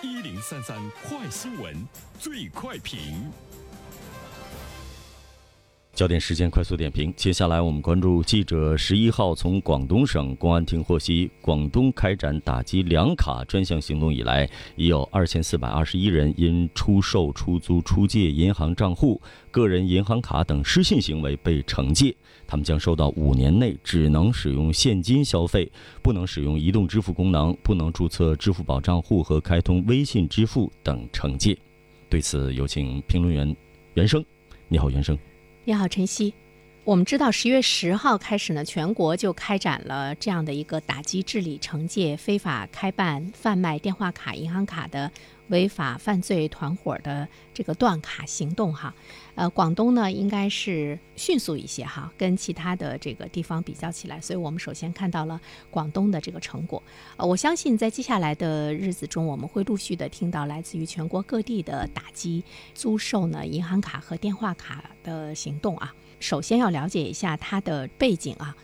一零三三快新闻，最快评。焦点时间快速点评，接下来我们关注记者十一号从广东省公安厅获悉，广东开展打击两卡专项行动以来，已有二千四百二十一人因出售、出租、出借银行账户、个人银行卡等失信行为被惩戒，他们将受到五年内只能使用现金消费、不能使用移动支付功能、不能注册支付宝账户和开通微信支付等惩戒。对此，有请评论员袁生。你好，袁生。你好，晨曦。我们知道，十月十号开始呢，全国就开展了这样的一个打击、治理、惩戒非法开办、贩卖电话卡、银行卡的。违法犯罪团伙的这个断卡行动，哈，呃，广东呢应该是迅速一些，哈，跟其他的这个地方比较起来，所以我们首先看到了广东的这个成果。呃，我相信在接下来的日子中，我们会陆续的听到来自于全国各地的打击租售呢银行卡和电话卡的行动啊。首先要了解一下它的背景啊。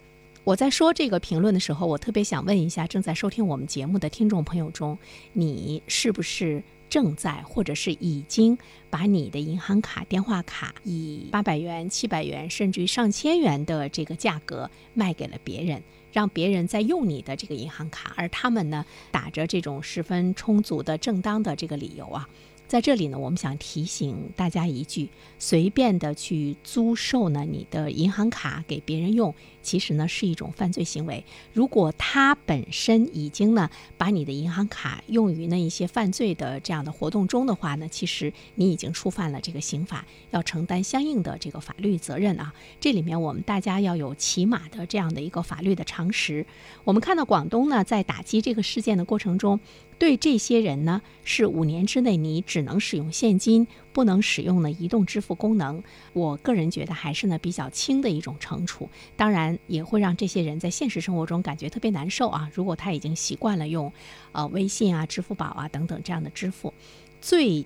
我在说这个评论的时候，我特别想问一下正在收听我们节目的听众朋友中，你是不是？正在或者是已经把你的银行卡、电话卡以八百元、七百元，甚至于上千元的这个价格卖给了别人，让别人在用你的这个银行卡，而他们呢打着这种十分充足的正当的这个理由啊。在这里呢，我们想提醒大家一句：随便的去租售呢你的银行卡给别人用，其实呢是一种犯罪行为。如果他本身已经呢把你的银行卡用于那一些犯罪的这样的活动中的话呢，其实你已经触犯了这个刑法，要承担相应的这个法律责任啊。这里面我们大家要有起码的这样的一个法律的常识。我们看到广东呢在打击这个事件的过程中。对这些人呢，是五年之内你只能使用现金，不能使用呢移动支付功能。我个人觉得还是呢比较轻的一种惩处，当然也会让这些人在现实生活中感觉特别难受啊。如果他已经习惯了用，呃微信啊、支付宝啊等等这样的支付，最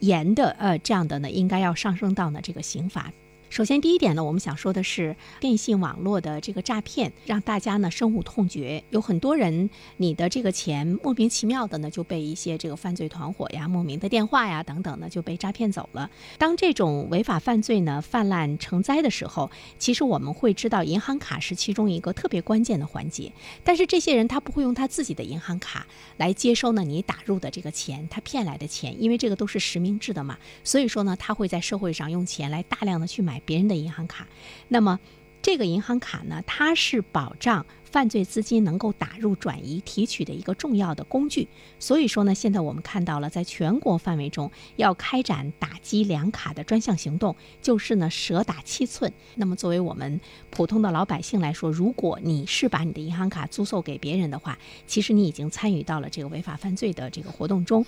严的呃这样的呢，应该要上升到呢这个刑法。首先，第一点呢，我们想说的是电信网络的这个诈骗，让大家呢深恶痛绝。有很多人，你的这个钱莫名其妙的呢就被一些这个犯罪团伙呀、莫名的电话呀等等呢就被诈骗走了。当这种违法犯罪呢泛滥成灾的时候，其实我们会知道银行卡是其中一个特别关键的环节。但是这些人他不会用他自己的银行卡来接收呢你打入的这个钱，他骗来的钱，因为这个都是实名制的嘛，所以说呢他会在社会上用钱来大量的去买。别人的银行卡，那么这个银行卡呢，它是保障犯罪资金能够打入、转移、提取的一个重要的工具。所以说呢，现在我们看到了，在全国范围中要开展打击两卡的专项行动，就是呢蛇打七寸。那么作为我们普通的老百姓来说，如果你是把你的银行卡租售给别人的话，其实你已经参与到了这个违法犯罪的这个活动中。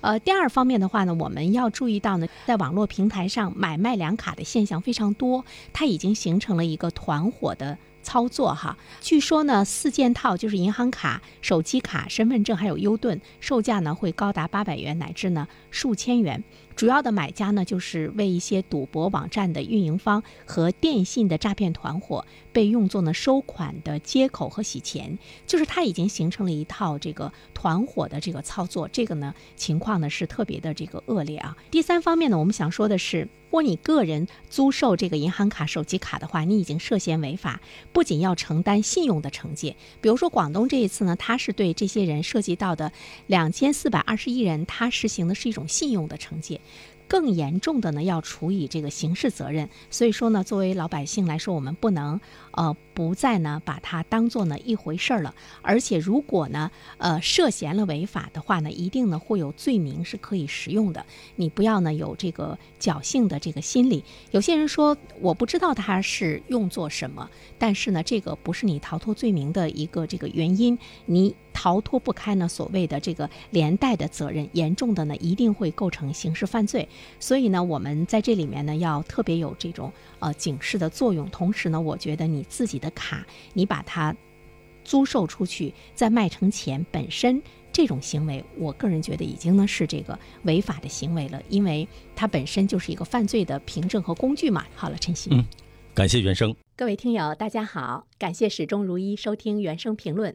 呃，第二方面的话呢，我们要注意到呢，在网络平台上买卖两卡的现象非常多，它已经形成了一个团伙的操作哈。据说呢，四件套就是银行卡、手机卡、身份证还有优盾，售价呢会高达八百元乃至呢数千元。主要的买家呢，就是为一些赌博网站的运营方和电信的诈骗团伙，被用作呢收款的接口和洗钱，就是它已经形成了一套这个团伙的这个操作，这个呢情况呢是特别的这个恶劣啊。第三方面呢，我们想说的是，如果你个人租售这个银行卡、手机卡的话，你已经涉嫌违法，不仅要承担信用的惩戒，比如说广东这一次呢，它是对这些人涉及到的两千四百二十一人，它实行的是一种信用的惩戒。更严重的呢，要处以这个刑事责任。所以说呢，作为老百姓来说，我们不能呃不再呢把它当做呢一回事儿了。而且如果呢呃涉嫌了违法的话呢，一定呢会有罪名是可以使用的。你不要呢有这个侥幸的这个心理。有些人说我不知道它是用作什么，但是呢这个不是你逃脱罪名的一个这个原因。你。逃脱不开呢，所谓的这个连带的责任，严重的呢一定会构成刑事犯罪。所以呢，我们在这里面呢要特别有这种呃警示的作用。同时呢，我觉得你自己的卡，你把它租售出去再卖成钱，本身这种行为，我个人觉得已经呢是这个违法的行为了，因为它本身就是一个犯罪的凭证和工具嘛。好了，陈曦，嗯，感谢原生，各位听友大家好，感谢始终如一收听原生评论。